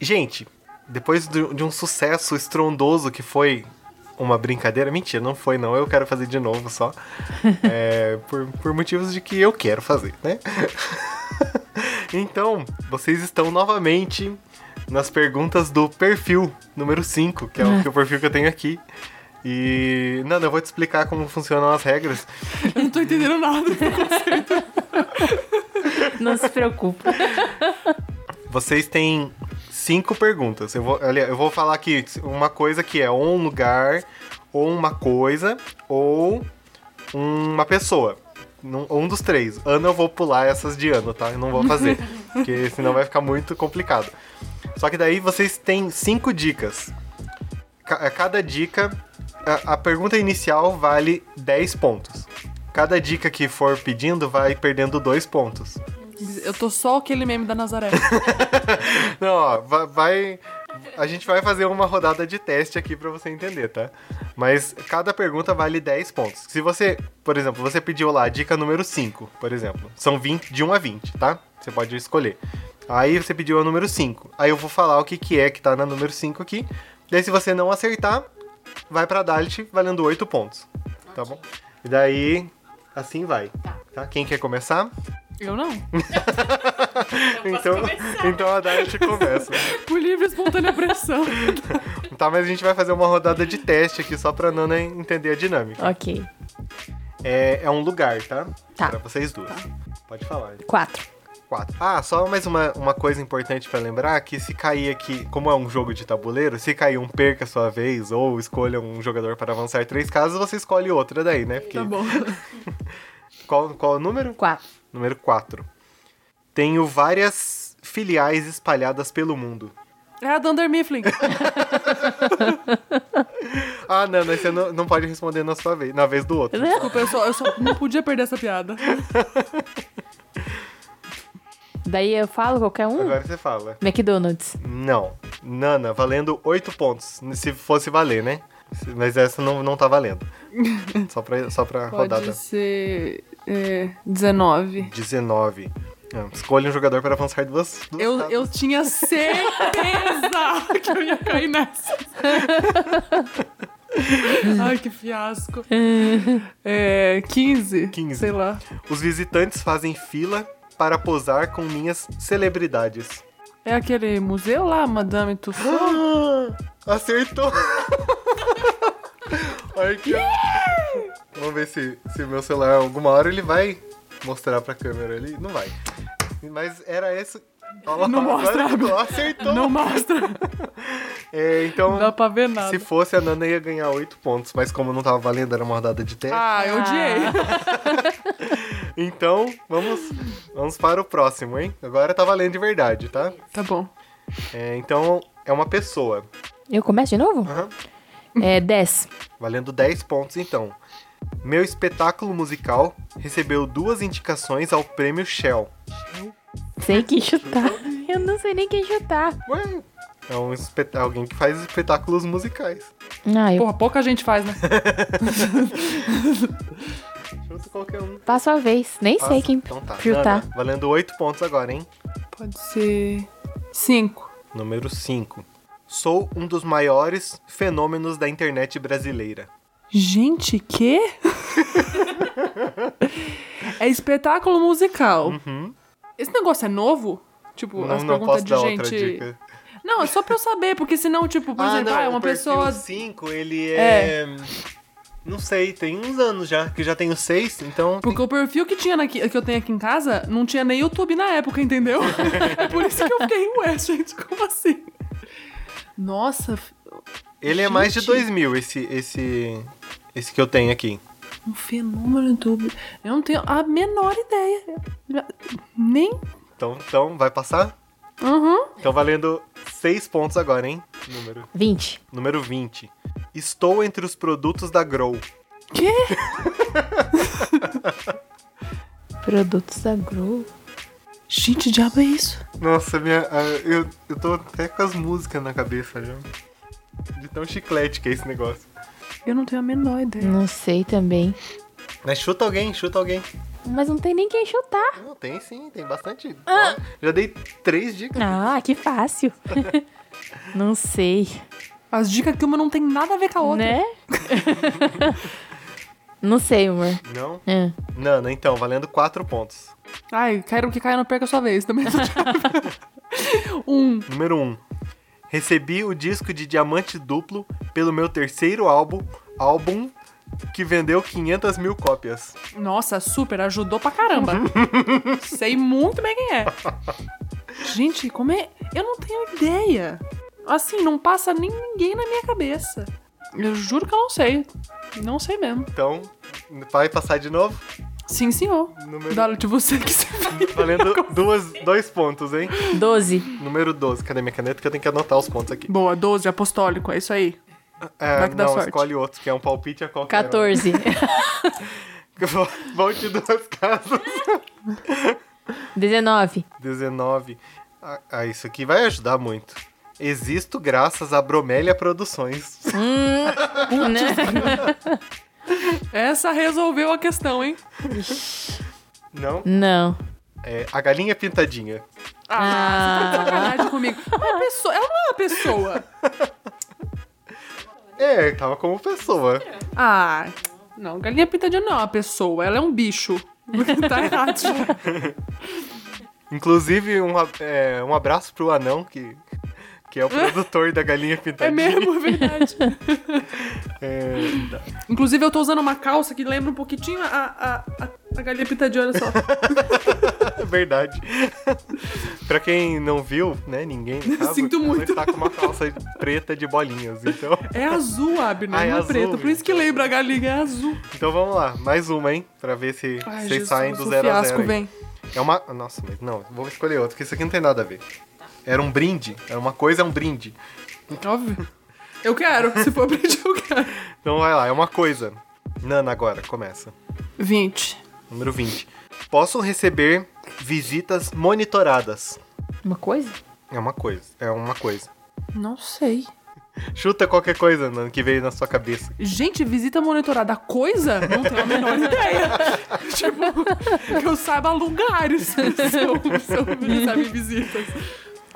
Gente, depois de um sucesso estrondoso que foi uma brincadeira, mentira, não foi não, eu quero fazer de novo só. É, por, por motivos de que eu quero fazer, né? então, vocês estão novamente nas perguntas do perfil número 5, que é o, que é o perfil que eu tenho aqui. E. Nanda, eu vou te explicar como funcionam as regras. Eu não tô entendendo nada. Não se preocupa. Vocês têm cinco perguntas. Eu vou, eu vou falar aqui uma coisa que é ou um lugar, ou uma coisa, ou uma pessoa. Um dos três. Ano eu vou pular essas de ano, tá? Eu não vou fazer. porque senão vai ficar muito complicado. Só que daí vocês têm cinco dicas. Ca- Cada dica. A, a pergunta inicial vale 10 pontos. Cada dica que for pedindo vai perdendo dois pontos. Eu tô só aquele meme da Nazaré. Não, ó, va- vai. A gente vai fazer uma rodada de teste aqui pra você entender, tá? Mas cada pergunta vale 10 pontos. Se você, por exemplo, você pediu lá a dica número 5, por exemplo. São 20, de 1 a 20, tá? Você pode escolher. Aí você pediu a número 5. Aí eu vou falar o que, que é que tá na número 5 aqui. Daí se você não acertar, vai pra Dalit valendo 8 pontos. Tá bom? E daí, assim vai. Tá? Quem quer começar? Eu não. Então, então a Dalit começa. Por livre e espontânea pressão. Tá, mas a gente vai fazer uma rodada de teste aqui só pra Nana entender a dinâmica. Ok. É, é um lugar, tá? Tá. Pra vocês duas. Pode falar. Quatro. Quatro. Ah, só mais uma, uma coisa importante pra lembrar, que se cair aqui, como é um jogo de tabuleiro, se cair um perca a sua vez, ou escolha um jogador para avançar três casas, você escolhe outra daí, né? Porque Tá bom. Qual, qual o número? Quatro. Número 4. Tenho várias filiais espalhadas pelo mundo. É a Dunder Mifflin. Ah, Nana, você não, não pode responder na sua vez, na vez do outro. Desculpa, eu só, eu só não podia perder essa piada. Daí eu falo qualquer um? Agora você fala. McDonald's. Não. Nana, valendo 8 pontos. Se fosse valer, né? Mas essa não, não tá valendo. Só pra, só pra Pode rodada. ser. É, 19. 19. Ah, Escolha um jogador para avançar duas, duas Eu, casas. eu tinha certeza que eu ia cair nessa. Ai, que fiasco. É, 15. 15. Sei lá. Os visitantes fazem fila para posar com minhas celebridades. É aquele museu lá, Madame Tussauds? Acertou! Olha aqui, ó. Vamos ver se, se meu celular, alguma hora, ele vai mostrar pra câmera ali. Não vai. Mas era esse. Olha Não mostra, agora acertou. Não mostra. É, então, Não dá pra ver nada. se fosse, a Nana ia ganhar 8 pontos. Mas como não tava valendo, era uma rodada de teste. Ah, eu odiei. Então, vamos, vamos para o próximo, hein? Agora tá valendo de verdade, tá? Tá bom. É, então, é uma pessoa. Eu começo de novo? Aham. É 10. Valendo 10 pontos, então. Meu espetáculo musical recebeu duas indicações ao prêmio Shell. Sei quem chutar. Eu não sei nem quem chutar. Ué, é um espet- alguém que faz espetáculos musicais. Ah, eu Porra, pouca gente faz, né? Chuta qualquer um. passo a vez. Nem sei Passa. quem Então tá. chutar. Nana, valendo 8 pontos agora, hein? Pode ser. 5. Número 5. Sou um dos maiores fenômenos da internet brasileira. Gente, quê? é espetáculo musical. Esse negócio é novo? Tipo, Uhum. Não, as não perguntas de gente. Não, é só pra eu saber, porque senão, tipo, por exemplo, ah, é uma o pessoa. 5, ele é... Não sei, tem uns anos já, que já tenho 6, então... Porque o perfil que, tinha naqui- que eu tenho aqui em casa não tinha nem YouTube na época, entendeu? é por isso que eu fiquei, ué, gente, como assim? Nossa, Ele é mais de Gente. 2000, esse, esse, esse que eu tenho aqui. um fenômeno no YouTube. Eu não tenho a menor ideia. Nem. Então, então vai passar? Uhum. Então valendo 6 pontos agora, hein? Número, 20. número 20. Estou entre os produtos da Grow. Quê? Produtos da Grow. Gente, diabo é isso? Nossa, minha, ah, eu, eu tô até com as músicas na cabeça já. De tão chiclete que é esse negócio. Eu não tenho a menor ideia. Não sei também. Mas chuta alguém, chuta alguém. Mas não tem nem quem chutar. Não, tem sim, tem bastante. Ah. Já dei três dicas. Ah, que fácil. não sei. As dicas que uma não tem nada a ver com a outra. Né? não sei, amor. Não? É. Nana, então, valendo quatro pontos. Ai, quero que caia não perca a sua vez também. um. Número 1. Um, recebi o disco de diamante duplo pelo meu terceiro álbum, álbum que vendeu 500 mil cópias. Nossa, super, ajudou pra caramba. Sei muito bem quem é. Gente, como é. Eu não tenho ideia. Assim, não passa nem ninguém na minha cabeça. Eu juro que eu não sei. Não sei mesmo. Então, vai passar de novo? Sim, senhor. Número... Dá de você que se Valendo duas, dois pontos, hein? 12. Número 12. Cadê minha caneta? Que eu tenho que anotar os pontos aqui. Boa, 12, apostólico, é isso aí. É, Vai que dá não, sorte. escolhe outro, que é um palpite a qualquer. 14. um. Volte duas casas. 19. 19. Ah, ah, isso aqui vai ajudar muito. Existo graças a Bromélia Produções. Né? Essa resolveu a questão, hein? Não? Não. É a Galinha Pintadinha. Ah, você tá de sacanagem comigo. É uma pessoa, ela não é uma pessoa. É, tava como pessoa. Ah, não, galinha pintadinha não é uma pessoa, ela é um bicho. tá errado. Inclusive, um, é, um abraço pro anão, que, que é o produtor da Galinha É Pintadinha. mesmo, é verdade. É, Inclusive, eu tô usando uma calça que lembra um pouquinho a, a, a, a galinha pintadinha, olha só. é verdade. pra quem não viu, né, ninguém sabe, Sinto muito. está com uma calça preta de bolinhas. Então, É azul, Abner, Ah, é não azul, preta. Por isso que lembra a galinha, é azul. então vamos lá, mais uma, hein? Pra ver se Ai, vocês Jesus, saem do zero a zero. aí. vem. É uma. Nossa, mas não, vou escolher outro, porque isso aqui não tem nada a ver. Era um brinde. Era uma coisa, é um brinde. Óbvio. Eu quero, se for brinde, eu quero. Então vai lá, é uma coisa. Nana, agora, começa. 20. Número 20. Posso receber visitas monitoradas. Uma coisa? É uma coisa. É uma coisa. Não sei. Chuta qualquer coisa, Nana, que veio na sua cabeça. Gente, visita monitorada coisa? Não tenho a menor ideia. tipo, que eu saiba lugares se eu, se eu recebe visitas.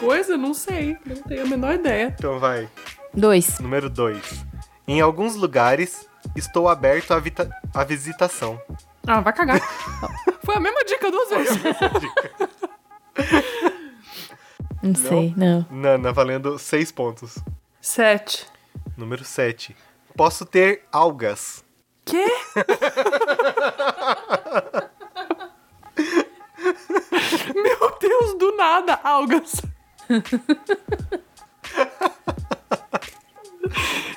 Coisa? Não sei. Não tenho a menor ideia. Então vai. 2. Número 2. Em alguns lugares, estou aberto à, vita- à visitação. Ah, vai cagar. Foi a mesma dica duas vezes. Não sei, não. Nana, valendo 6 pontos. Sete. Número 7. Posso ter algas. Quê? Meu Deus, do nada, algas.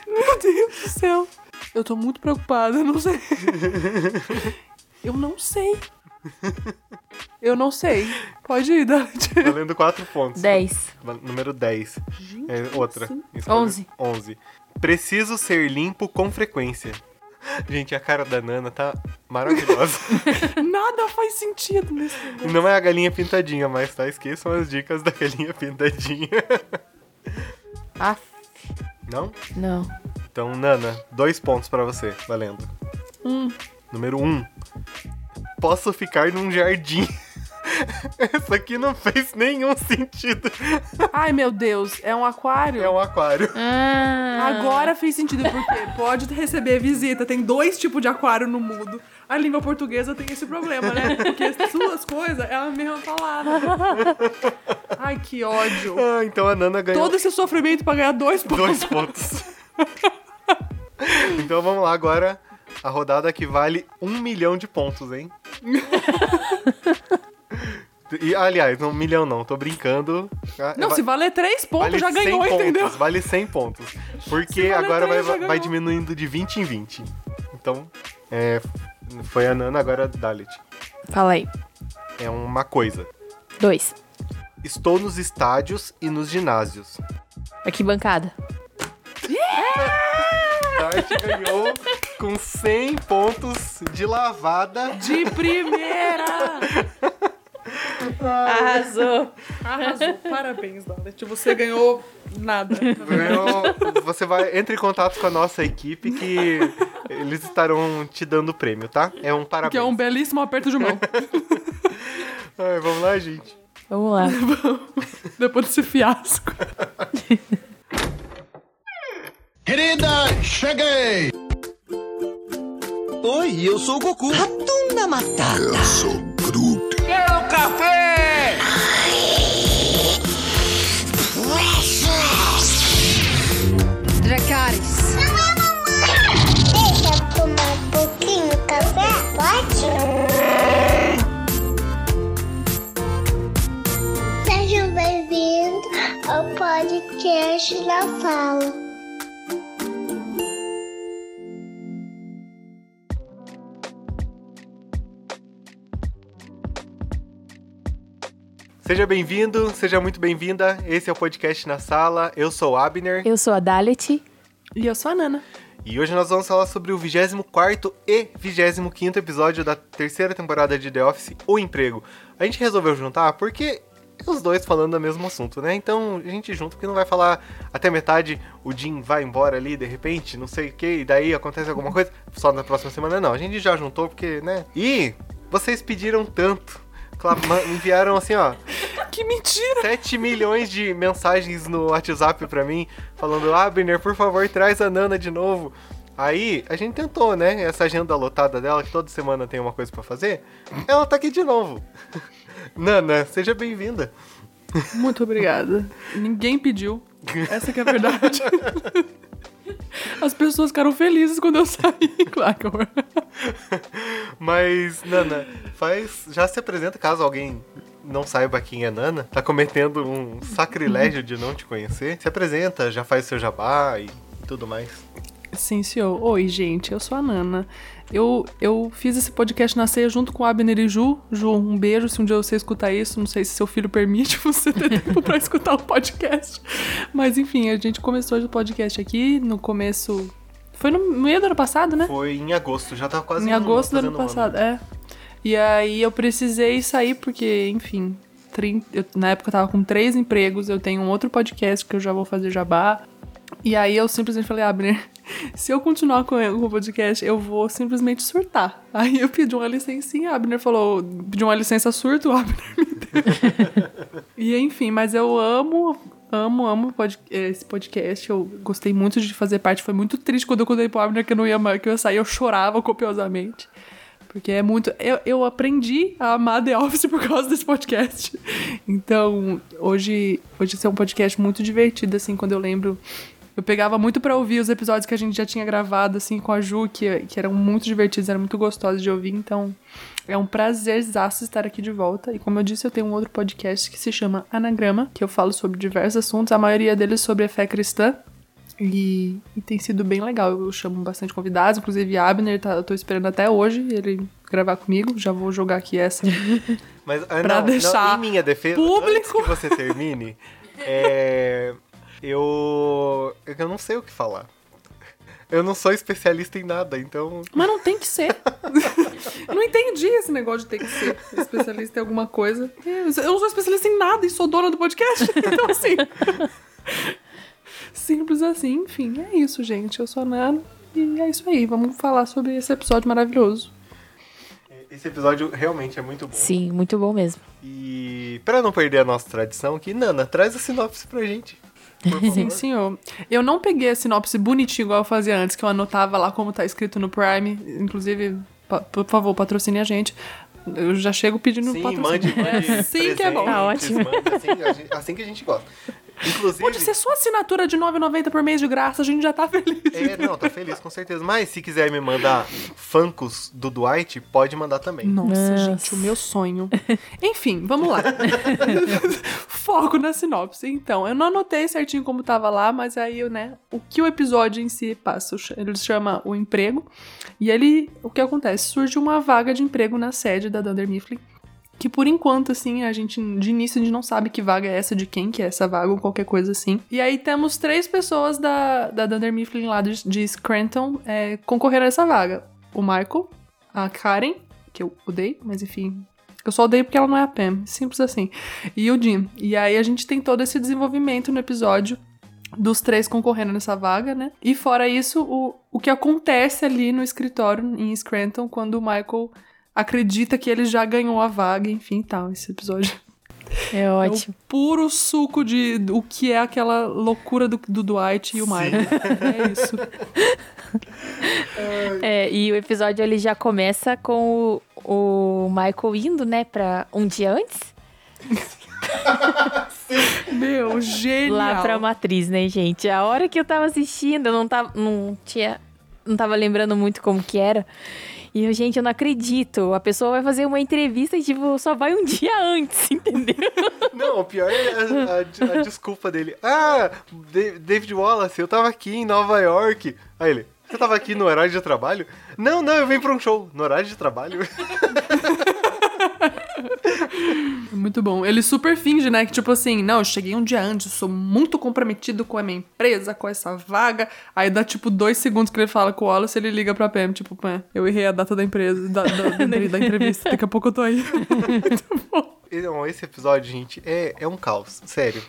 Meu Deus do céu. Eu tô muito preocupada, eu não sei. Eu não sei. Eu não sei. Pode ir, Dante. Valendo 4 pontos. 10. Val- Número 10. É outra. assim? Escolhe- 11. 11. Preciso ser limpo com frequência. Gente, a cara da Nana tá maravilhosa. Nada faz sentido nesse negócio. Não é a galinha pintadinha, mas tá? Esqueçam as dicas da galinha pintadinha. Aff. Não? Não. Então, Nana, dois pontos pra você, valendo. Hum. Número 1. Um. Posso ficar num jardim. Essa aqui não fez nenhum sentido. Ai, meu Deus, é um aquário? É um aquário. Ah. Agora fez sentido, porque pode receber visita. Tem dois tipos de aquário no mundo. A língua portuguesa tem esse problema, né? Porque as suas coisas é a mesma palavra. Ai, que ódio. Ah, então a Nana ganhou Todo esse sofrimento pra ganhar dois pontos. dois pontos. então vamos lá agora. A rodada que vale um milhão de pontos, hein? E, aliás, um milhão não, tô brincando. Ah, Não, va- se valer três pontos, vale já 100 ganhou, pontos, entendeu? Vale 100 pontos. Porque agora vai, três, já vai ganhou. diminuindo de 20 em 20. Então, é, foi a Nana, agora a Dalit. Fala aí. É uma coisa. 2. Estou nos estádios e nos ginásios. Arquibancada. Dart ganhou com 100 pontos de lavada. De primeira! Arrasou. Arrasou. Parabéns, Dalet. Você ganhou nada. Ganhou- Você vai entre em contato com a nossa equipe que eles estarão te dando o prêmio, tá? É um parabéns. Que é um belíssimo aperto de mão. Ai, vamos lá, gente. Vamos lá. Depois desse fiasco. Querida, cheguei! Oi, eu sou o Goku. Ratunda Matata. Quero café! Dracarys. Deixa eu tomar um pouquinho de café? Pode? Sejam bem-vindos ao podcast da Fala. Seja bem-vindo, seja muito bem-vinda. Esse é o podcast na sala. Eu sou o Abner Eu sou a Dalet. E eu sou a Nana. e hoje nós vamos falar sobre o 24 e 25 episódio da terceira temporada de The Office, O Emprego. A gente resolveu juntar porque os dois falando do mesmo assunto, né? Então a gente junta porque não vai falar até metade, o Jim vai embora ali de repente, não sei o que, e daí acontece alguma coisa só na próxima semana. Não, a gente já juntou porque, né? E vocês pediram tanto. Clama- Enviaram assim, ó, Que mentira! 7 milhões de mensagens no WhatsApp pra mim, falando, Abner, por favor, traz a Nana de novo. Aí, a gente tentou, né? Essa agenda lotada dela, que toda semana tem uma coisa pra fazer, ela tá aqui de novo. Nana, seja bem-vinda. Muito obrigada. Ninguém pediu. Essa que é a verdade. As pessoas ficaram felizes quando eu saí. Eu... Mas, Nana, faz. Já se apresenta caso alguém não saiba quem é Nana. Tá cometendo um sacrilégio de não te conhecer. Se apresenta, já faz seu jabá e tudo mais. Sim, senhor. Oi, gente, eu sou a Nana. Eu, eu fiz esse podcast na ceia junto com Abner e Ju. Ju, um beijo se um dia você escutar isso. Não sei se seu filho permite você ter tempo pra escutar o podcast. Mas enfim, a gente começou o podcast aqui no começo. Foi no meio do ano passado, né? Foi em agosto, já tá quase em um- agosto do ano passado, é. E aí eu precisei sair porque, enfim, 30 eu- na época eu tava com três empregos, eu tenho um outro podcast que eu já vou fazer jabá. E aí eu simplesmente falei, Abner, se eu continuar com com o podcast, eu vou simplesmente surtar. Aí eu pedi uma licencinha, a Abner falou, pedi uma licença surto, o Abner me deu. e enfim, mas eu amo, amo, amo pod- esse podcast. Eu gostei muito de fazer parte. Foi muito triste quando eu contei pro Abner que eu não ia, ma- que eu ia sair, eu chorava copiosamente. Porque é muito. Eu, eu aprendi a amar The Office por causa desse podcast. Então, hoje, hoje esse é um podcast muito divertido, assim, quando eu lembro. Eu pegava muito pra ouvir os episódios que a gente já tinha gravado, assim, com a Ju, que, que eram muito divertidos, eram muito gostosos de ouvir. Então, é um prazerzaço estar aqui de volta. E como eu disse, eu tenho um outro podcast que se chama Anagrama, que eu falo sobre diversos assuntos, a maioria deles sobre a fé cristã. E, e tem sido bem legal. Eu chamo bastante convidados, inclusive Abner, tá, eu tô esperando até hoje ele gravar comigo. Já vou jogar aqui essa. Mas ah, Pra não, deixar não, em minha defesa, público. antes que você termine, é, eu eu não sei o que falar. Eu não sou especialista em nada, então Mas não tem que ser. eu não entendi esse negócio de ter que ser especialista em alguma coisa. Eu não sou especialista em nada e sou dona do podcast. Então, assim. Simples assim, enfim. É isso, gente. Eu sou a Nana. E é isso aí. Vamos falar sobre esse episódio maravilhoso. esse episódio realmente é muito bom. Sim, muito bom mesmo. E pra não perder a nossa tradição aqui, Nana, traz a sinopse pra gente. Sim, senhor. Eu não peguei a sinopse bonitinha igual eu fazia antes, que eu anotava lá como tá escrito no Prime. Inclusive, por favor, patrocine a gente. Eu já chego pedindo Sim, patrocínio. mande, mande É assim que é bom. Tá ótimo. assim, assim que a gente gosta. Inclusive, Pode ser sua assinatura de R$ 9,90 por mês de graça, a gente já tá feliz. É, não, tô feliz, com certeza. Mas se quiser me mandar Funkos do Dwight, pode mandar também. Nossa, Nossa. gente, o meu sonho. Enfim, vamos lá. Foco na sinopse. Então, eu não anotei certinho como tava lá, mas aí, né, o que o episódio em si passa, ele chama o emprego. E ele, o que acontece? Surge uma vaga de emprego na sede da Dunder Mifflin. Que por enquanto, assim, a gente, de início, a gente não sabe que vaga é essa, de quem que é essa vaga ou qualquer coisa assim. E aí temos três pessoas da, da Dunder Mifflin lá de, de Scranton é, concorrendo a essa vaga. O Michael, a Karen, que eu odeio, mas enfim. Eu só odeio porque ela não é a Pam. Simples assim. E o Jim. E aí a gente tem todo esse desenvolvimento no episódio dos três concorrendo nessa vaga, né? E fora isso, o, o que acontece ali no escritório em Scranton quando o Michael acredita que ele já ganhou a vaga, enfim, tal. Esse episódio É é ótimo. o puro suco de o que é aquela loucura do, do Dwight e o Michael. É isso. É, e o episódio ele já começa com o, o Michael indo, né, pra um dia antes, Meu, genial. lá pra matriz, né, gente? A hora que eu tava assistindo, eu não tava, não tinha, não tava lembrando muito como que era. E eu, gente, eu não acredito. A pessoa vai fazer uma entrevista e, tipo, só vai um dia antes, entendeu? Não, o pior é a, a- a desculpa dele. Ah, Da- David Wallace, eu tava aqui em Nova York. Aí ele, você tava aqui no horário de trabalho? Não, não, eu vim pra um show. No horário de trabalho? Muito bom. Ele super finge, né? Que tipo assim, não, eu cheguei um dia antes, sou muito comprometido com a minha empresa, com essa vaga. Aí dá tipo dois segundos que ele fala com o Wallace ele liga pra Pam, tipo, Pam, eu errei a data da empresa, da, da, da, da entrevista, daqui a pouco eu tô aí. muito bom. Não, esse episódio, gente, é, é um caos. Sério.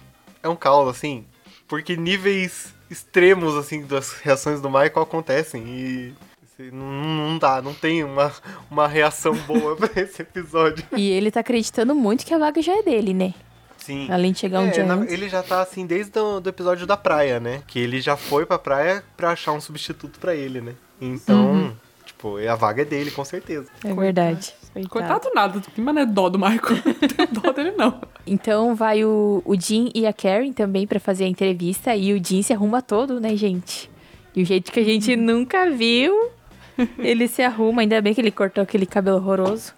É um caos, assim. Porque níveis extremos, assim, das reações do Michael acontecem. E não, não dá, não tem uma, uma reação boa pra esse episódio. E ele tá acreditando muito que a vaga já é dele, né? Sim. Além de chegar um É, dia na- antes. ele já tá assim desde o do episódio da praia, né? Que ele já foi pra praia pra achar um substituto pra ele, né? Então, tipo, a vaga é dele, com certeza. É verdade. Coitado. Coitado nada, que mano é dó do Michael. Não tenho dó dele, não. Então vai o, o Jim e a Karen também pra fazer a entrevista e o Jim se arruma todo, né, gente? E o jeito que a gente nunca viu, ele se arruma. Ainda bem que ele cortou aquele cabelo horroroso.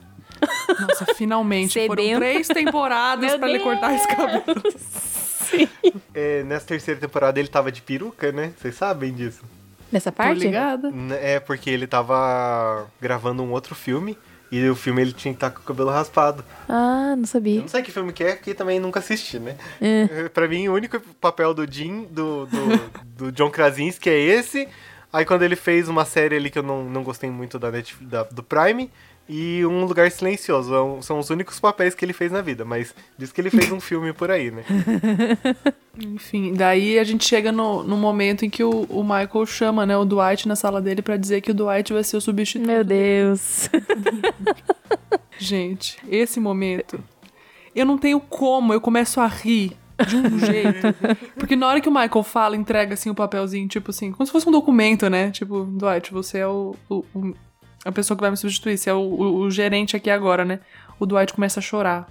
Nossa, finalmente. Foram Sedento. três temporadas pra ele cortar esse cabelo. Sim. É, nessa terceira temporada ele tava de peruca, né? Vocês sabem disso? Nessa Tô parte? ligada. N- É porque ele tava gravando um outro filme e o filme ele tinha que estar com o cabelo raspado. Ah, não Eu sabia. não sei que filme que é, porque também nunca assisti, né? É, Pra mim, o único papel do Jim, do, do, do John Krasinski é esse. Aí quando ele fez uma série ali que eu não, não gostei muito da, da- do Prime. E Um Lugar Silencioso. É um- São os únicos papéis que ele fez na vida. Mas diz que ele fez um filme por aí, né? Enfim, daí a gente chega no, no momento em que o, o Michael chama, né, o Dwight na sala dele pra dizer que o Dwight vai ser o substituto. Meu Deus. Gente, esse momento, eu não tenho como, eu começo a rir de um jeito. Porque na hora que o Michael fala, entrega assim o papelzinho, tipo assim, como se fosse um documento, né? Tipo, Dwight, você é o, o- o- a pessoa que vai me substituir, você é o- o gerente aqui agora, né? O Dwight começa a chorar.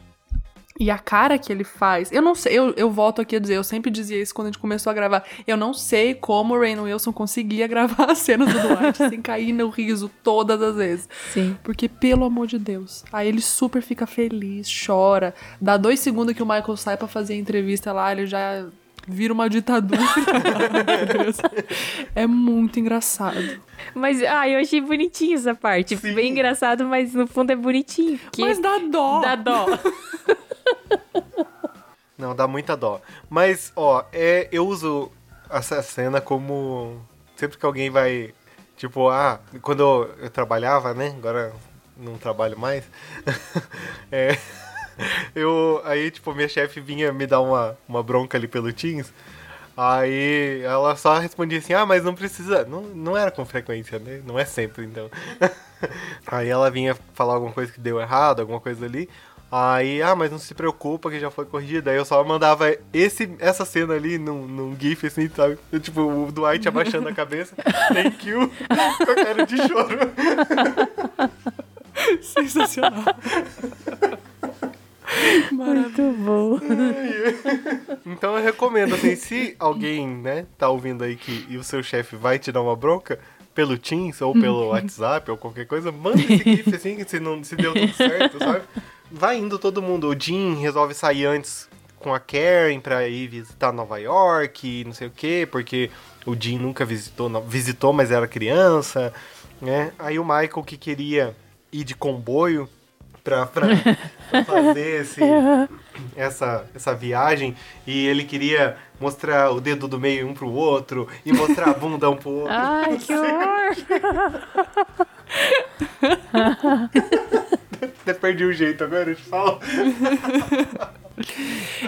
E a cara que ele faz, eu não sei, eu, eu volto aqui a dizer, eu sempre dizia isso quando a gente começou a gravar. Eu não sei como o Rain Wilson conseguia gravar as cenas do Dwight sem cair no riso todas as vezes. Sim. Porque, pelo amor de Deus. Aí ele super fica feliz, chora. Dá dois segundos que o Michael sai pra fazer a entrevista lá, ele já vira uma ditadura. é muito engraçado. Mas, ah, eu achei bonitinho essa parte. Sim. Bem engraçado, mas no fundo é bonitinho. Que Mas dá dó. dá dó. Não, dá muita dó. Mas, ó, é, eu uso essa cena como. Sempre que alguém vai. Tipo, ah, quando eu, eu trabalhava, né? Agora não trabalho mais. é, eu. Aí, tipo, minha chefe vinha me dar uma, uma bronca ali pelo Teams. Aí ela só respondia assim, ah, mas não precisa. Não, não era com frequência, né? Não é sempre, então. Aí ela vinha falar alguma coisa que deu errado, alguma coisa ali. Aí, ah, mas não se preocupa que já foi corrigida. Aí eu só mandava esse, essa cena ali num, num GIF, assim, sabe? Eu, tipo, o Dwight abaixando a cabeça. Thank you. Com a cara de choro. Sensacional. Muito bom. Então eu recomendo, assim, se alguém, né, tá ouvindo aí que e o seu chefe vai te dar uma bronca pelo Teams ou pelo WhatsApp ou qualquer coisa, manda esse GIF, assim, se, não, se deu tudo certo, sabe? Vai indo todo mundo. O Jim resolve sair antes com a Karen pra ir visitar Nova York e não sei o quê, porque o Jim nunca visitou, não- visitou, mas era criança, né? Aí o Michael que queria ir de comboio pra, pra, pra fazer esse, essa, essa viagem e ele queria mostrar o dedo do meio um pro outro e mostrar a bunda um pro outro. Ai, que horror. Até perdi o jeito agora, eu te falo.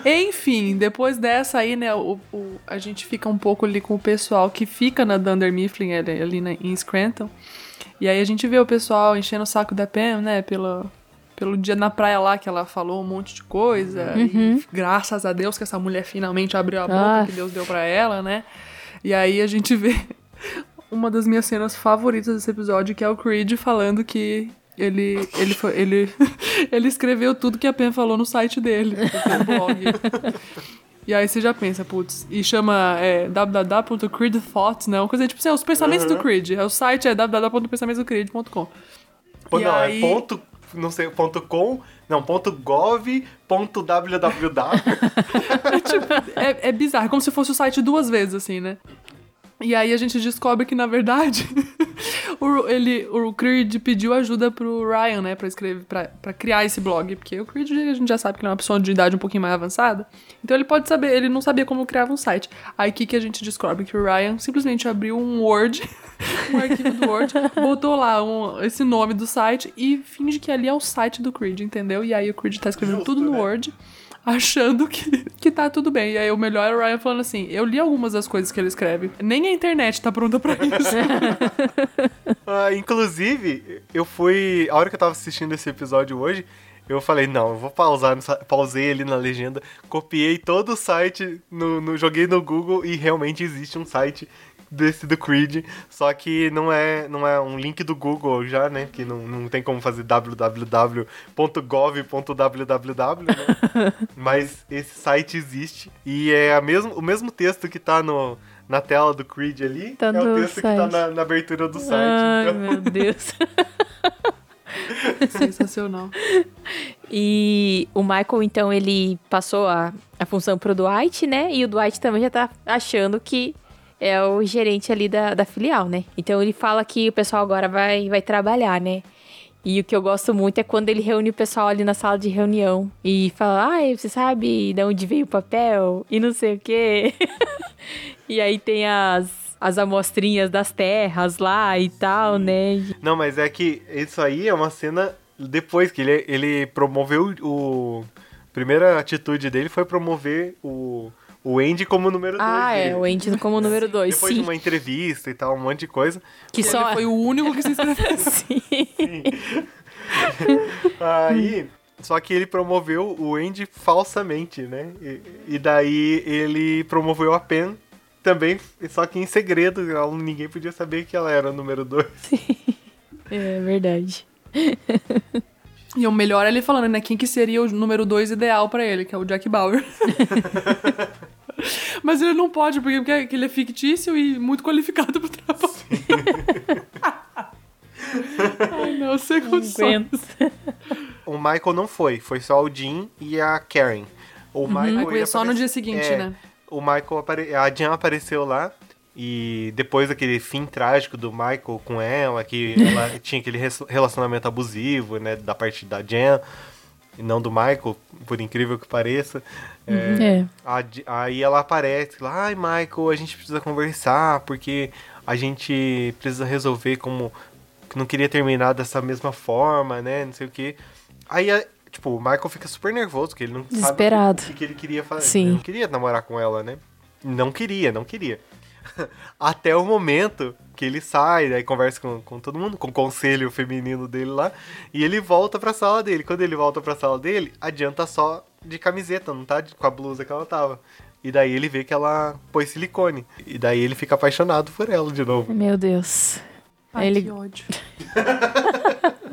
Enfim, depois dessa aí, né, o, o- a gente fica um pouco ali com o pessoal que fica na Dunder Mifflin ali, ali na, em Scranton. E aí a gente vê o pessoal enchendo o saco da Pam, né? Pelo, pelo dia na praia lá que ela falou um monte de coisa. E graças a Deus que essa mulher finalmente abriu a boca Ah. que Deus deu pra ela, né? E aí a gente vê uma das minhas cenas favoritas desse episódio, que é o Creed falando que ele, ele, foi- ele, ele escreveu tudo que a Pen falou no site dele, no blog. E aí você já pensa, putz, e chama é, www.creedthoughts, né? Uma coisa tipo assim, é os pensamentos do Creed. É, o site é www.pensamentosdocreed.com. Pô, E não, aí- é ponto, não sei, ponto com, não, ponto gov, ponto www. É, é bizarro, é como se fosse o site duas vezes, assim, né? E aí a gente descobre que, na verdade, o, ele, o Creed pediu ajuda pro Ryan, né, pra escrever, pra, pra criar esse blog. Porque o Creed, a gente já sabe que ele é uma pessoa de idade um pouquinho mais avançada. Então ele pode saber, ele não sabia como criar um site. Aí o que, que a gente descobre? Que o Ryan simplesmente abriu um Word, um arquivo do Word, botou lá um- esse nome do site e finge que ali é o site do Creed, entendeu? E aí o Creed tá escrevendo Justo, tudo no né? Word achando que, que tá tudo bem. E aí o melhor é o Ryan falando assim: eu li algumas das coisas que ele escreve. Nem a internet tá pronta pra isso. Ah, inclusive, eu fui. A hora que eu tava assistindo esse episódio hoje, eu falei, não, eu vou pausar, pausei ali na legenda, copiei todo o site, no, no- joguei no Google e realmente existe um site desse do Creed, só que não é, não é um link do Google já, né? Que não, não tem como fazer www.gov.www, né? Mas esse site existe e é a mesmo, o mesmo texto que tá no, na tela do Creed ali, Tá é o texto que tá site. na, na abertura do site. Ai, então... meu Deus. Sensacional. E o Michael, então, ele passou a, a função pro Dwight, né? E o Dwight também já tá achando que é o gerente ali da, da filial, né? Então ele fala que o pessoal agora vai, vai trabalhar, né? E o que eu gosto muito é quando ele reúne o pessoal ali na sala de reunião e fala, ai, você sabe de onde veio o papel? E não sei o quê. e aí tem as, as amostrinhas das terras lá e tal, né? Não, mas é que isso aí é uma cena depois que ele, ele promoveu o. A primeira atitude dele foi promover o, o Andy como número 2. Ah, é, o Andy como número dois, Depois sim. de uma entrevista e tal, um monte de coisa. Que só... foi o único que se inscreveu. Sim. Aí. Só que ele promoveu o Andy falsamente, né? E, e daí ele promoveu a Pen também, só que em segredo. Ninguém podia saber que ela era o número 2. É verdade. E o melhor é ele falando, né? Quem que seria o número 2 ideal pra ele, que é o Jack Bauer. Mas ele não pode, porque, porque ele é fictício e muito qualificado pro trabalho. Ai, não, sem condições. O Michael não foi, foi só o Jim e a Karen. O Michael Michael ele ia só no dia seguinte, é, né? O Michael apare... a Jen apareceu lá e depois daquele fim trágico do Michael com ela, que ela tinha aquele relacionamento abusivo, né, da parte da Jen e não do Michael, por incrível que pareça. É, É. a aí ela aparece lá, ai Michael, a gente precisa conversar porque a gente precisa resolver como que não queria terminar dessa mesma forma, né? Não sei o que. Aí, a- tipo, o Michael fica super nervoso, porque ele não Desesperado. sabe o que, que ele queria fazer. Sim. Ele não queria namorar com ela, né? Não queria, não queria. Até o momento que ele sai, daí conversa com, com todo mundo, com o conselho feminino dele lá, e ele volta pra sala dele. Quando ele volta pra sala dele, adianta só de camiseta, não tá com a blusa que ela tava. E daí ele vê que ela pôs silicone. E daí ele fica apaixonado por ela de novo. Meu Deus. Ai, Ele- que ódio.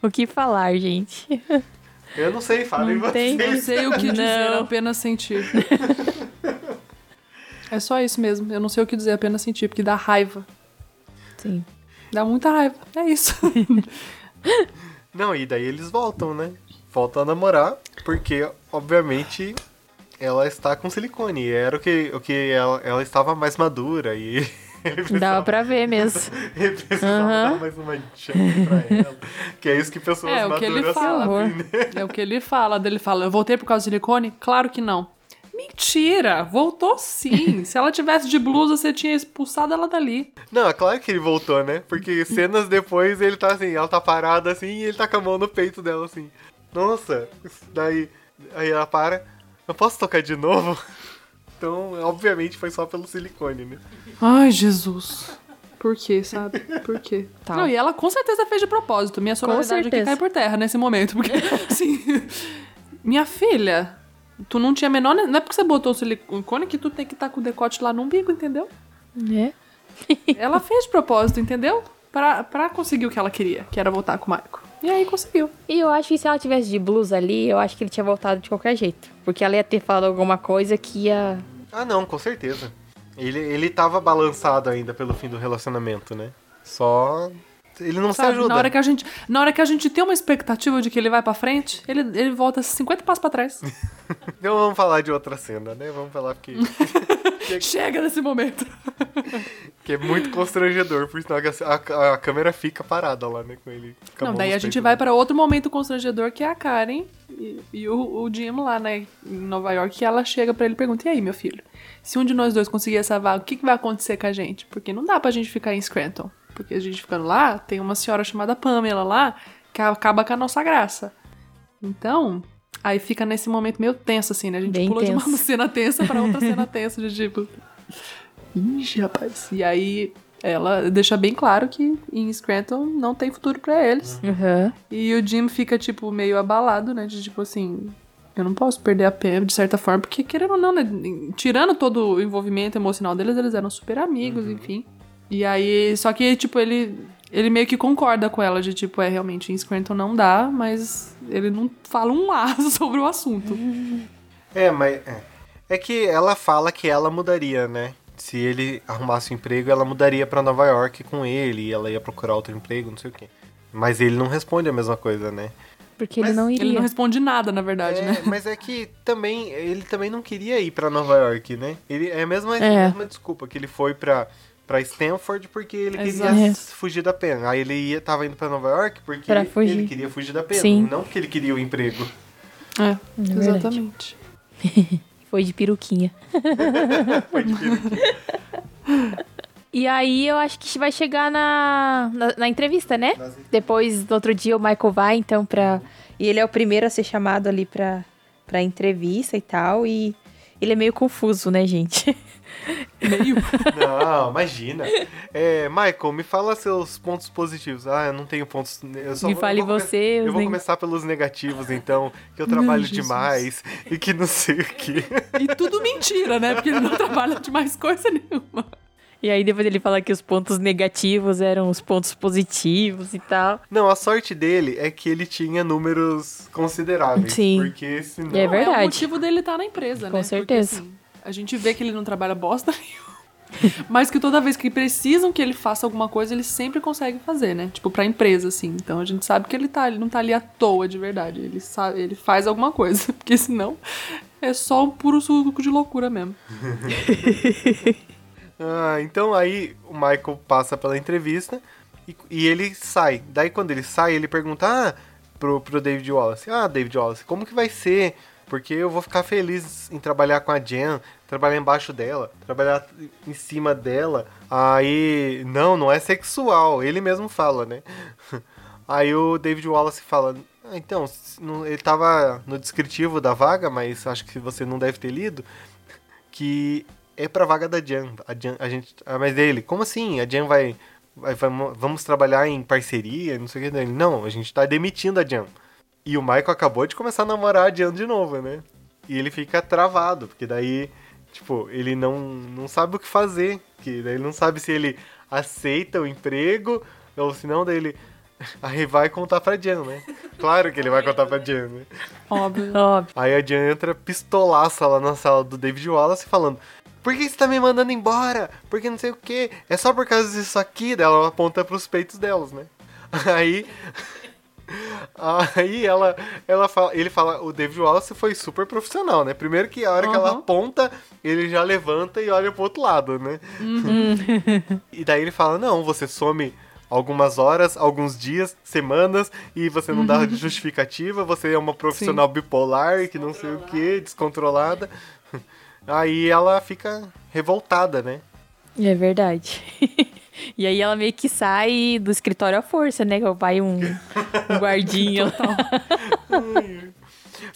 O que falar, gente? Eu não sei, falem vocês. Não sei o que dizer, Não. apenas sentir. É só isso mesmo. Eu não sei o que dizer, apenas sentir, porque dá raiva. Sim. Dá muita raiva. É isso. Não, e daí eles voltam, né? Voltam a namorar, porque, obviamente, ela está com silicone. E era o que, o que ela, ela estava mais madura e ele Dava pra ver mesmo. ele precisava Aham. dar mais uma chance pra ela. Que é isso que pessoas É, o que ele maduras fala. né? É o que ele fala. Dele fala, eu voltei por causa do silicone? Claro que não. Mentira! Voltou sim. Se ela tivesse de blusa, você tinha expulsado ela dali. Não, é claro que ele voltou, né? Porque cenas depois ele tá assim, ela tá parada assim e ele tá com a mão no peito dela assim. Nossa, daí. Aí ela para. Eu posso tocar de novo? Então, obviamente, foi só pelo silicone, né? Ai, Jesus. Por quê, sabe? Por quê? Tá. Não, e ela com certeza fez de propósito. Minha sororidade aqui certeza. cai por terra nesse momento. Porque, assim... Minha filha, tu não tinha a menor... Não é porque você botou o silicone que tu tem que estar com o decote lá no umbigo, entendeu? Né? Ela fez de propósito, entendeu? Pra, pra conseguir o que ela queria, que era voltar com o Michael. E aí conseguiu. E eu acho que se ela tivesse de blusa ali, eu acho que ele tinha voltado de qualquer jeito. Porque ela ia ter falado alguma coisa que ia. Ah, não, com certeza. Ele, ele tava balançado ainda pelo fim do relacionamento, né? Só. Ele não Sabe, se ajuda. na hora, que a gente, na hora que a gente tem uma expectativa de que ele vai pra frente, ele, ele volta 50 passos pra trás. Então vamos falar de outra cena, né? Vamos falar que, Chega nesse momento. que é muito constrangedor, por sinal que a, a- a câmera fica parada lá, né? Com ele. com Não, daí a gente vai pra outro momento constrangedor que é a Karen e, e o, o Jim lá, né, em Nova York, que ela chega pra ele e pergunta: E aí, meu filho? Se um de nós dois conseguir essa vaga, o que, que vai acontecer com a gente? Porque não dá pra gente ficar em Scranton. Porque a gente ficando lá, tem uma senhora chamada Pamela lá que acaba com a nossa graça. Então, aí fica nesse momento meio tenso, assim, né? A gente Bem pula de tenso. uma cena tensa pra outra cena tensa, de tipo. Ixi, rapaz. E aí ela deixa bem claro que em Scranton não tem futuro pra eles. Uhum. E o Jim fica, tipo, meio abalado, né? De tipo assim. Eu não posso perder a Pam de certa forma, porque querendo ou não, né? Tirando todo o envolvimento emocional deles, eles eram super amigos, enfim. E aí, só que, tipo, ele. Ele meio que concorda com ela, de tipo, é realmente em Scranton não dá, mas ele não fala um A sobre o assunto. É, mas. É. É que ela fala que ela mudaria, né? Se ele arrumasse um emprego, ela mudaria pra Nova York com ele, e ela ia procurar outro emprego, não sei o quê. Mas ele não responde a mesma coisa, né? Porque Mas ele não Ele iria. não responde nada, na verdade, É, né? mas é que também ele também não queria ir pra Nova York, né? Ele é a mesma, É. mesma desculpa que ele foi pra para Stanford porque ele queria Exato. É. fugir da pena. Aí ele ia tava indo pra Nova York porque ele queria fugir da pena, Sim. não porque ele queria o emprego. É, verdade. exatamente. Foi de peruquinha. Foi de pena. E aí eu acho que vai chegar na, na, na entrevista, né? Depois, no outro dia, o Michael vai, então, pra. E ele é o primeiro a ser chamado ali pra, pra entrevista e tal. E ele é meio confuso, né, gente? Meio. Não, imagina. É, Michael, me fala seus pontos positivos. Ah, eu não tenho pontos. Eu só Me vou- fale eu vou come- você, Eu vou neg- começar pelos negativos, então. Que eu trabalho demais e que não sei o que. E tudo mentira, né? Porque ele não trabalha de mais coisa nenhuma. E aí depois ele fala que os pontos negativos eram os pontos positivos e tal. Não, a sorte dele é que ele tinha números consideráveis. Sim. Porque senão. É verdade. É o motivo dele estar na empresa, né? Com certeza. Porque, assim, a gente vê que ele não trabalha bosta nenhuma. Mas que toda vez que precisam que ele faça alguma coisa, ele sempre consegue fazer, né? Tipo, pra empresa, assim. Então a gente sabe que ele tá, ele não tá ali à toa de verdade. Ele sabe, ele faz alguma coisa. Porque senão é só um puro suco de loucura mesmo. Ah, então aí o Michael passa pela entrevista e, e ele sai. Daí quando ele sai, ele pergunta ah, pro, pro David Wallace: Ah, David Wallace, como que vai ser? Porque eu vou ficar feliz em trabalhar com a Jen, trabalhar embaixo dela, trabalhar em cima dela. Aí, não, não é sexual, ele mesmo fala, né? Aí o David Wallace fala: ah, então, ele tava no descritivo da vaga, mas acho que você não deve ter lido, que é pra vaga da Jan. A, Jan, a gente, ah, mas ele, como assim? A Jan vai, vai vamos, vamos trabalhar em parceria, não sei o que. Ele, não, a gente tá demitindo a Jan. E o Michael acabou de começar a namorar a Jan de novo, né? E ele fica travado, porque daí, tipo, ele não, não sabe o que fazer. Que daí ele não sabe se ele aceita o emprego ou se não, daí ele aí vai contar pra Jan, né? Claro que ele vai contar pra Jan, né? Óbvio. Óbvio. Aí a Jan entra pistolaça lá na sala do David Wallace falando: Por que você tá me mandando embora? Porque não sei o que. É só por causa disso aqui. Daí ela aponta pros peitos delas, né? Aí. Aí ela, ela fala, ele fala, o David Wallace foi super profissional, né? Primeiro que a hora que ela Uhum. aponta, ele já levanta e olha pro outro lado, né? e daí ele fala, não, você some algumas horas, alguns dias, semanas, e você não dá justificativa, você é uma profissional bipolar, que não sei o que, descontrolada. Aí ela fica revoltada, né? É verdade. e aí ela meio que sai do escritório à força, né? Que vai um, um guardinha. lá.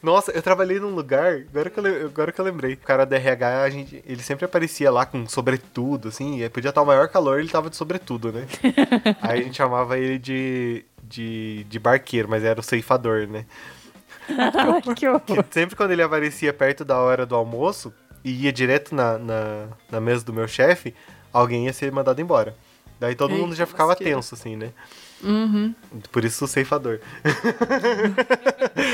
Nossa, eu trabalhei num lugar, agora que eu, agora que eu lembrei. O cara da RH, a gente, ele sempre aparecia lá com sobretudo, assim, e aí podia estar o maior calor, ele tava de sobretudo, né? aí a gente chamava ele de, de, de barqueiro, mas era o ceifador, né? que horror. Que sempre quando ele aparecia perto da hora do almoço e ia direto na, na, na mesa do meu chefe, alguém ia ser mandado embora. Daí todo mundo já ficava tenso, assim, né? Uhum. Por isso o ceifador.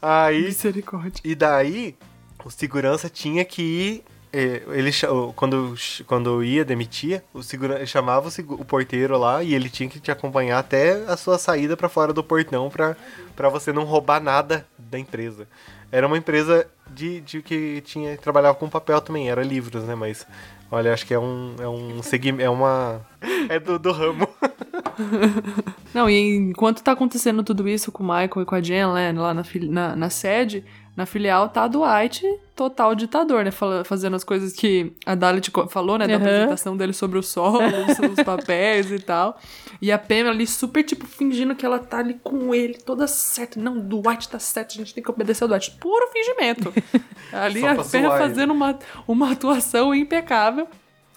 Aí, Misericórdia. e daí, o segurança tinha que ir. eh, Ele, quando, quando ia, demitia, o segura, ele chamava o, o porteiro lá e ele tinha que te acompanhar até a sua saída pra fora do portão pra você não roubar nada da empresa. Era uma empresa de, de que tinha trabalhava com papel também, era livros, né? Mas olha, acho que é um é um segmento, é uma é do, do ramo. Não, e enquanto tá acontecendo tudo isso com o Michael e com a Jen né, lá na, fili- na, na sede, na filial tá a Dwight, total ditador, né? fala- fazendo as coisas que a Dalit falou, né? Da Aham. apresentação dele sobre o sol, os, os papéis e tal. E a Pam ali super, tipo, fingindo que ela tá ali com ele, toda certa. Não, o Dwight tá certo, a gente tem que obedecer ao Dwight. Puro fingimento. Ali a Pam fazendo uma, uma atuação impecável.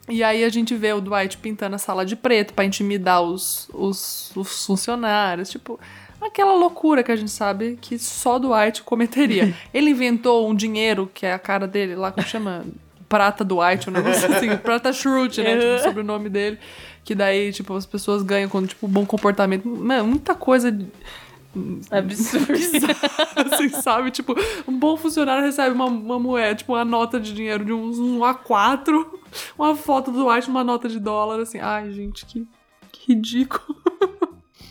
E aí a gente vê o Dwight pintando a sala de preto pra intimidar os, os, os funcionários. Tipo, aquela loucura que a gente sabe que só Dwight cometeria. Ele inventou um dinheiro, que é a cara dele lá, como chama? Prata Dwight, um negócio assim. Prata Schrute, né? Tipo, o sobrenome dele. Que daí, tipo, as pessoas ganham com, tipo, bom comportamento. Mano, muita coisa Absurdo. assim, sabe? Tipo, um bom funcionário recebe uma, uma moeda, tipo, uma nota de dinheiro de uns um A4, uma foto do White, uma nota de dólar, assim. Ai, gente, que, que ridículo.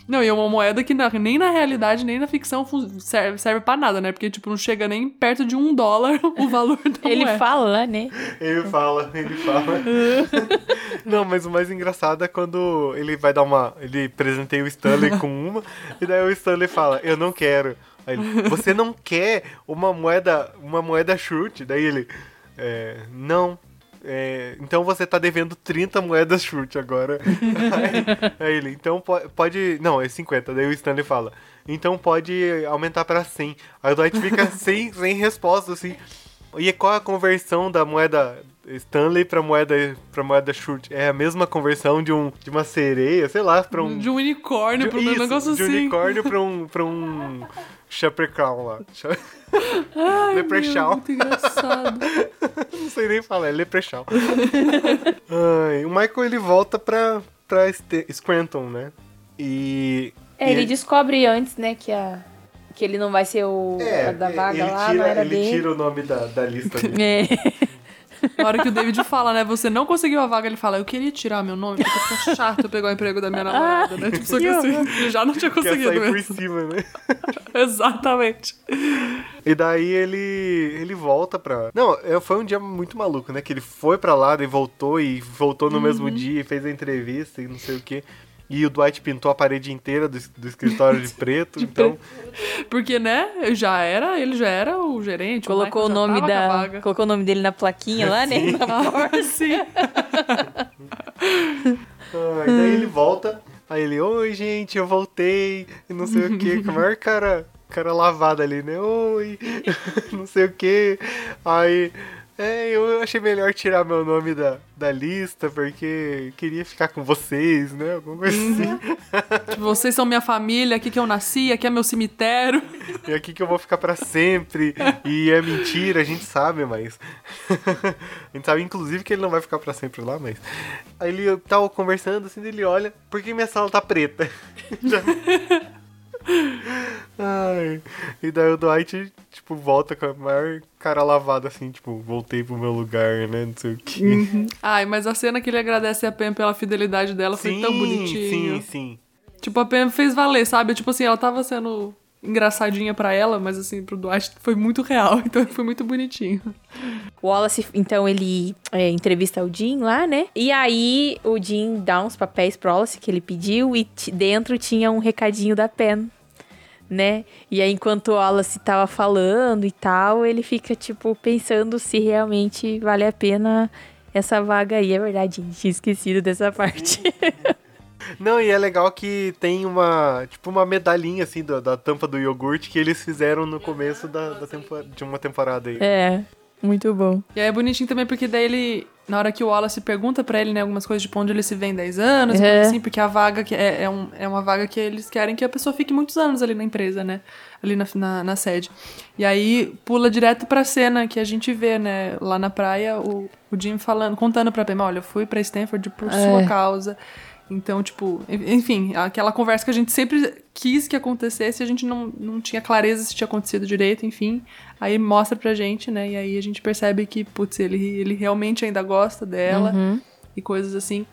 Não, e é uma moeda que na- nem na realidade, nem na ficção serve, serve pra nada, né? Porque, tipo, não chega nem perto de um dólar o valor da Ele moeda. fala, né? Ele fala, ele fala. Não, mas o mais engraçado é quando ele vai dar uma. Ele presenteia o Stanley com uma, e daí o Stanley fala, eu não quero. Aí ele, você não quer uma moeda, uma moeda chute? Daí ele, é, não. É, então você tá devendo 30 moedas chute agora. aí, aí ele, então po- pode. Não, é 50. Daí o Stanley fala, então pode aumentar pra 100. Aí o Dwight fica sem, sem resposta, assim. E qual é a conversão da moeda Stanley pra moeda, pra moeda chute? É a mesma conversão de, um, de uma sereia, sei lá, pra um. De um unicórnio, pra um isso, negócio de um assim. unicórnio pra um, pra um Leprechaun lá. Ai, Leprechaun. meu, muito engraçado. Não sei nem falar, é Leprechaun. Ai, o Michael ele volta pra, pra Ste- Scranton, né? E. É, e ele descobre antes, né, que, a, que ele não vai ser o a da vaga É, ele lá, tira, não era ele dele. tira o nome da, da lista dele. É. Na hora que o David fala, né? Você não conseguiu a vaga, ele fala, eu queria tirar meu nome, porque fica chato eu pegar o emprego da minha namorada, né? Tipo, só que assim, ele já não tinha Quer conseguido sair por mesmo. cima, né? Exatamente. E daí ele ele volta pra. Não, é, foi um dia muito maluco, né? Que ele foi pra lá, daí voltou e voltou no Uhum. mesmo dia e fez a entrevista e não sei o quê. E o Dwight pintou a parede inteira do, do escritório de preto, então. Porque, né, já era, ele já era o gerente. Colocou o já nome da. vaga. Colocou o nome dele na plaquinha lá, né? Na porta. Ah, sim. Ah, e daí ele volta, aí ele, oi gente, eu voltei, e não sei o que, com a maior cara, cara lavada ali, né? Oi, não sei o que. Aí, é, eu achei melhor tirar meu nome da, da lista, porque queria ficar com vocês, né? Alguma coisa assim. Tipo, vocês são minha família, aqui que eu nasci, aqui é meu cemitério. E aqui que eu vou ficar pra sempre. E é mentira, a gente sabe, mas. a gente sabe, inclusive, que ele não vai ficar pra sempre lá, mas. Aí ele tá conversando assim, ele olha, por que minha sala tá preta? Ai. E daí o Dwight, tipo, volta com a maior cara lavada, assim, tipo, voltei pro meu lugar, né? Não sei o que. Ai, mas a cena que ele agradece a Pam pela fidelidade dela foi tão bonitinho. Sim, sim. Tipo, a Pam fez valer, sabe? Tipo assim, ela tava sendo engraçadinha pra ela, mas assim, pro Dwight foi muito real, então foi muito bonitinho. O Wallace, então, ele é, entrevista o Jim lá, né? E aí o Jim dá uns papéis pro Wallace que ele pediu e dentro tinha um recadinho da Pen, né? E aí, enquanto o Wallace tava falando e tal, ele fica, tipo, pensando se realmente vale a pena essa vaga aí. É verdade, gente, tinha esquecido dessa parte. Não, e é legal que tem uma, tipo, uma medalhinha, assim, da, da tampa do iogurte que eles fizeram no começo da, da tempo- de uma temporada aí. É, muito bom. E aí é bonitinho também porque daí ele, na hora que o Wallace pergunta pra ele, né, algumas coisas, tipo, onde ele se vê em 10 anos, É. assim, porque a vaga que é, é, um- é uma vaga que eles querem que a pessoa fique muitos anos ali na empresa, né, ali na, na, na sede. E aí pula direto pra cena que a gente vê, né, lá na praia, o, o Jim falando, contando pra Pema, olha, eu fui pra Stanford por sua É. causa. Então, tipo, enfim, aquela conversa que a gente sempre quis que acontecesse, a gente não, não tinha clareza se tinha acontecido direito, enfim. Aí mostra pra gente, né? E aí a gente percebe que, putz, ele, ele realmente ainda gosta dela Uhum. e coisas assim.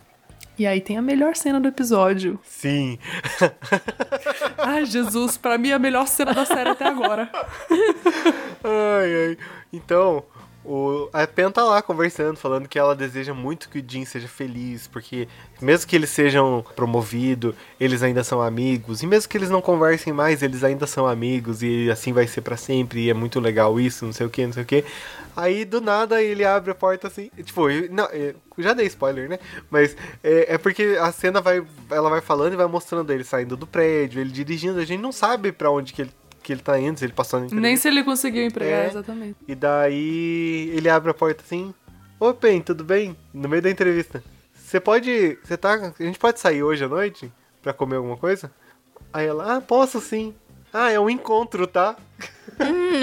E aí tem a melhor cena do episódio. Sim. Ai, Jesus, pra mim é a melhor cena da série até agora. Ai, ai. Então, o, a Pen tá lá conversando, falando que ela deseja muito que o Jim seja feliz, porque mesmo que eles sejam promovidos, eles ainda são amigos, e mesmo que eles não conversem mais, eles ainda são amigos, e assim vai ser pra sempre, e é muito legal isso, não sei o que, não sei o que. Aí, do nada, ele abre a porta assim, tipo, não, já dei spoiler, né? Mas é, é porque a cena vai, ela vai falando e vai mostrando ele saindo do prédio, ele dirigindo, a gente não sabe pra onde que ele, que ele tá indo, se ele passou na Nem se ele conseguiu empregar, É. exatamente. E daí ele abre a porta assim. Ô Pen, tudo bem? No meio da entrevista. Você pode. Você tá. A gente pode sair hoje à noite? Pra comer alguma coisa? Aí ela, ah, posso sim. Ah, é um encontro, tá?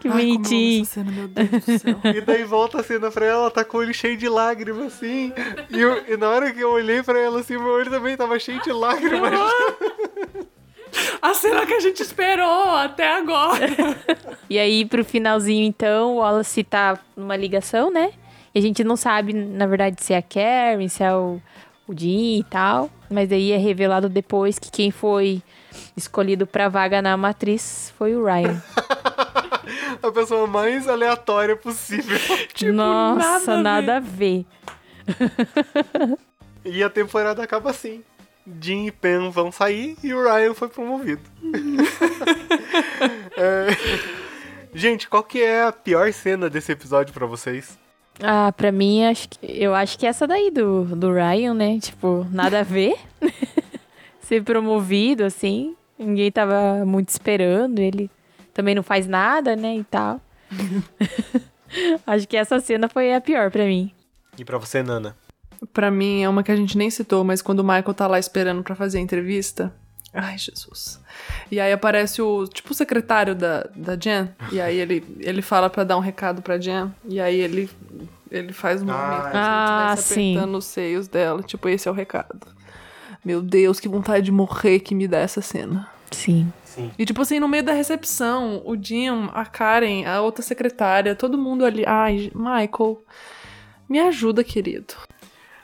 Que Ai, bonitinho. cena, meu Deus do céu. E daí volta a cena pra ela, ela tá com o olho cheio de lágrimas, assim. E, eu- e na hora que eu olhei pra ela, assim, meu olho também tava cheio de lágrimas. A cena que a gente esperou até agora. E aí, pro finalzinho, então, o Wallace tá numa ligação, né? E a gente não sabe, na verdade, se é a Karen, se é o, o Jim e tal. Mas aí é revelado depois que quem foi escolhido pra vaga na matriz foi o Ryan. A pessoa mais aleatória possível. Nossa, nada a nada a ver. E a temporada acaba assim. Jim e Pen vão sair e o Ryan foi promovido. É, Gente, qual que é a pior cena desse episódio pra vocês? Ah, pra mim, acho que, eu acho que essa daí do, do Ryan, né? Tipo, nada a ver. Ser promovido, assim. Ninguém tava muito esperando. Ele também não faz nada, né? E tal. acho que essa cena foi a pior pra mim. E pra você, Nana? Pra mim, é uma que a gente nem citou, mas quando o Michael tá lá esperando pra fazer a entrevista. Ai, Jesus. E aí aparece o, tipo, o secretário da, da Jen. E aí ele, ele fala pra dar um recado pra Jen. E aí ele, ele faz um movimento como se ele Ah, sim. apertando os seios dela. Tipo, esse é o recado. Meu Deus, que vontade de morrer que me dá essa cena. Sim. Sim. E, tipo assim, no meio da recepção, o Jim, a Karen, a outra secretária, todo mundo ali. Ai, Michael, me ajuda, querido.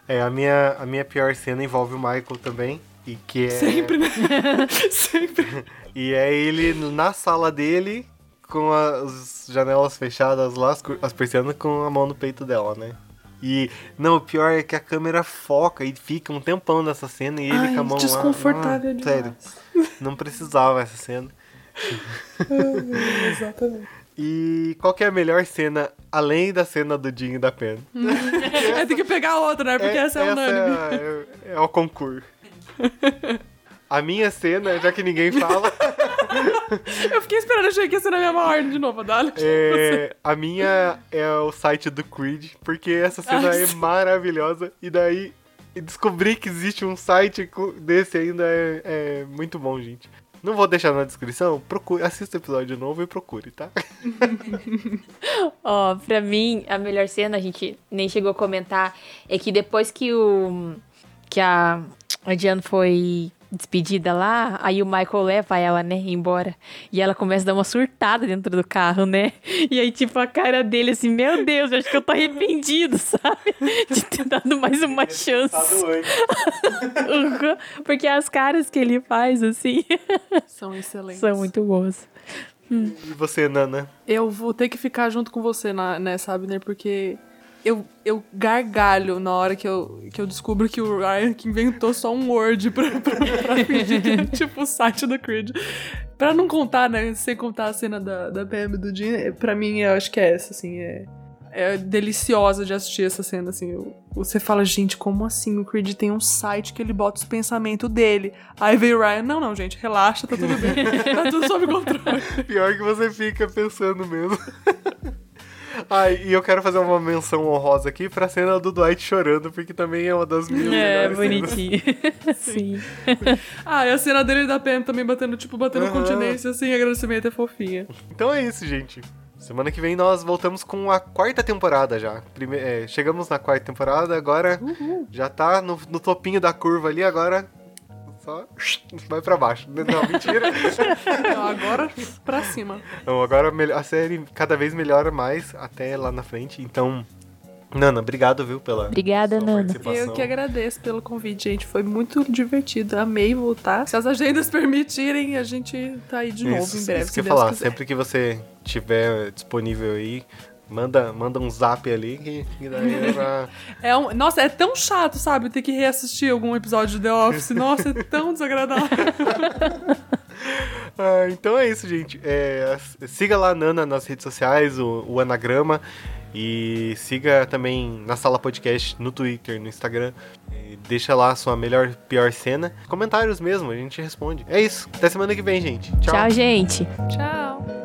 É, a minha, a minha pior cena envolve o Michael também. E que é. Sempre, né? Sempre. E é ele na sala dele, com as janelas fechadas lá, as, persianas com a mão no peito dela, né? E, não, o pior é que a câmera foca e fica um tempão nessa cena e ele Ai, com a mão desconfortável lá. Ah, demais. Sério, não precisava essa cena. Exatamente. E qual que é a melhor cena, além da cena do Jim e da Pen? É, tem que pegar outra, né? Porque essa é unânime. é, é o concurso. A minha cena, já que ninguém fala, Eu fiquei esperando, achei que ia ser na mesma ordem de novo, Dália. é, a minha é o site do Creed, porque essa cena Ai, é sim. maravilhosa. E daí, descobrir que existe um site desse ainda é, é muito bom, gente. Não vou deixar na descrição, procure, assista o episódio novo e procure, tá? Ó, pra mim, a melhor cena, a gente nem chegou a comentar, é que depois que o. que a, a Diane foi despedida lá, aí o Michael leva ela, né, embora. E ela começa a dar uma surtada dentro do carro, né? E aí, tipo, a cara dele assim, meu Deus, eu acho que eu tô arrependido, sabe? De ter dado mais uma chance. Uhum. Porque as caras que ele faz, assim, São excelentes. são muito boas. E você, Nana? Eu vou ter que ficar junto com você na, nessa, Abner, porque eu, eu gargalho na hora que eu, que eu descubro que o Ryan que inventou só um Word pra, pra, pra fingir que é tipo o site do Creed. Pra não contar, né? Sem contar a cena da, da PM do Jean, pra mim eu acho que é essa, assim, é. é deliciosa de assistir essa cena, assim. Eu- Você fala, gente, como assim? O Creed tem um site que ele bota os pensamentos dele. Aí vem o Ryan, não, não, gente, relaxa, tá tudo bem. tá tudo sob controle. Pior que você fica pensando mesmo. Ai, e eu quero fazer uma menção honrosa aqui pra cena do Dwight chorando, porque também é uma das minhas É, bonitinho. Sim. Ah, e a cena dele e da Pam também batendo, tipo, batendo Aham. continência, assim, agradecimento é fofinha. Então é isso, gente. Semana que vem nós voltamos com a quarta temporada já. Prime- é, chegamos na quarta temporada, agora já tá no, no topinho da curva ali, agora só vai pra baixo. Não, mentira. Então, agora, pra cima. Não, agora a série cada vez melhora mais até lá na frente. Então, Nana, obrigado, viu, pela Obrigada, sua Nana. Eu que agradeço pelo convite, gente. Foi muito divertido. Amei voltar. Se as agendas permitirem, a gente tá aí de novo Isso, em breve, isso se que eu ia Deus falar. quiser. Sempre que você tiver disponível aí, manda, manda um zap ali que, que daí já... É um- Nossa, é tão chato, sabe? Ter que reassistir algum episódio de The Office. Nossa, é tão desagradável. Ah, então é isso, gente. É, siga lá a Nana nas redes sociais, o, o Anagrama. E siga também na Sala Podcast no Twitter, no Instagram. E deixa lá a sua melhor, pior cena. Comentários mesmo, a gente responde. É isso. Até semana que vem, gente. Tchau, gente. Tchau.